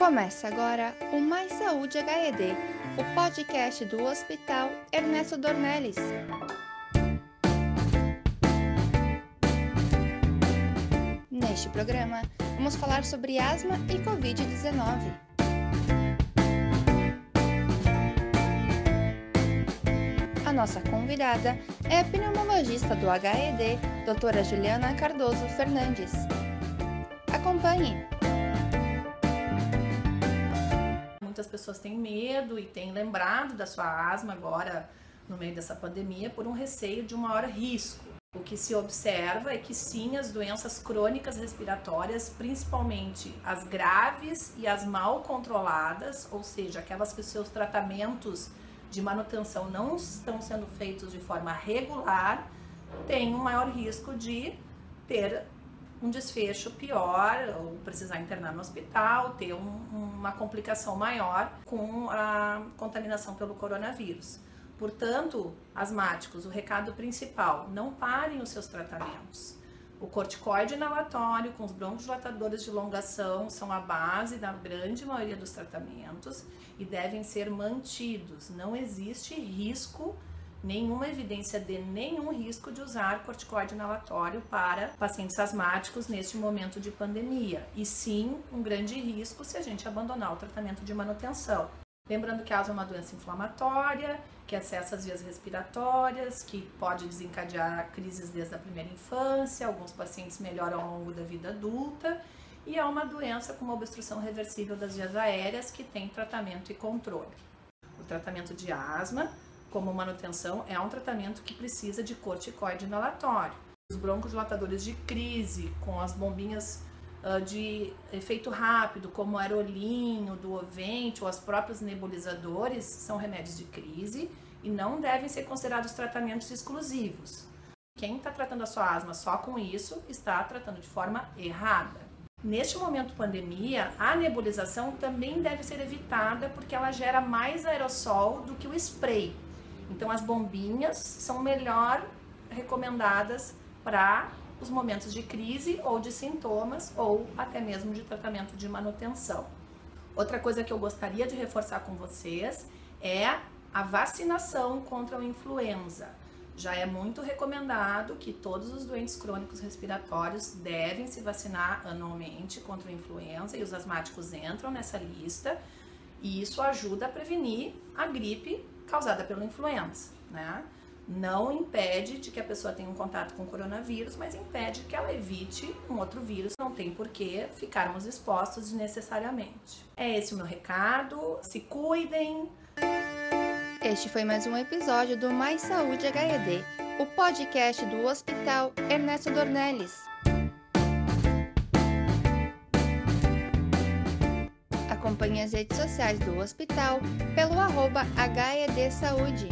Começa agora o Mais Saúde HED, o podcast do Hospital Ernesto Dornelles. Neste programa, vamos falar sobre asma e Covid-19. A nossa convidada é a pneumologista do HED, doutora Juliana Cardoso Fernandes. Acompanhe! Muitas pessoas têm medo e têm lembrado da sua asma agora no meio dessa pandemia por um receio de um maior risco. O que se observa é que sim, as doenças crônicas respiratórias, principalmente as graves e as mal controladas, ou seja, aquelas que seus tratamentos de manutenção não estão sendo feitos de forma regular, têm um maior risco de ter um desfecho pior, ou precisar internar no hospital, ter um, uma complicação maior com a contaminação pelo coronavírus. Portanto, asmáticos, o recado principal, não parem os seus tratamentos. O corticoide inalatório com os broncodilatadores de longação são a base da grande maioria dos tratamentos e devem ser mantidos. Não existe risco nenhuma evidência de nenhum risco de usar corticoide inalatório para pacientes asmáticos neste momento de pandemia, e sim um grande risco se a gente abandonar o tratamento de manutenção. Lembrando que a asma é uma doença inflamatória, que acessa as vias respiratórias, que pode desencadear crises desde a primeira infância, alguns pacientes melhoram ao longo da vida adulta, e é uma doença com uma obstrução reversível das vias aéreas que tem tratamento e controle. O tratamento de asma como manutenção, é um tratamento que precisa de corticoide inalatório. Os broncodilatadores de crise, com as bombinhas uh, de efeito rápido, como o aerolinho, do Ovente ou as próprios nebulizadores, são remédios de crise e não devem ser considerados tratamentos exclusivos. Quem está tratando a sua asma só com isso está tratando de forma errada. Neste momento pandemia, a nebulização também deve ser evitada porque ela gera mais aerossol do que o spray. Então, as bombinhas são melhor recomendadas para os momentos de crise ou de sintomas ou até mesmo de tratamento de manutenção. Outra coisa que eu gostaria de reforçar com vocês é a vacinação contra a influenza. Já é muito recomendado que todos os doentes crônicos respiratórios devem se vacinar anualmente contra a influenza e os asmáticos entram nessa lista, e isso ajuda a prevenir a gripe causada pela influenza, né? Não impede de que a pessoa tenha um contato com o coronavírus, mas impede que ela evite um outro vírus. Não tem por que ficarmos expostos desnecessariamente. É esse o meu recado. Se cuidem. Este foi mais um episódio do Mais Saúde HED, o podcast do Hospital Ernesto Dornelles. Acompanhe as redes sociais do hospital pelo arroba HED Saúde.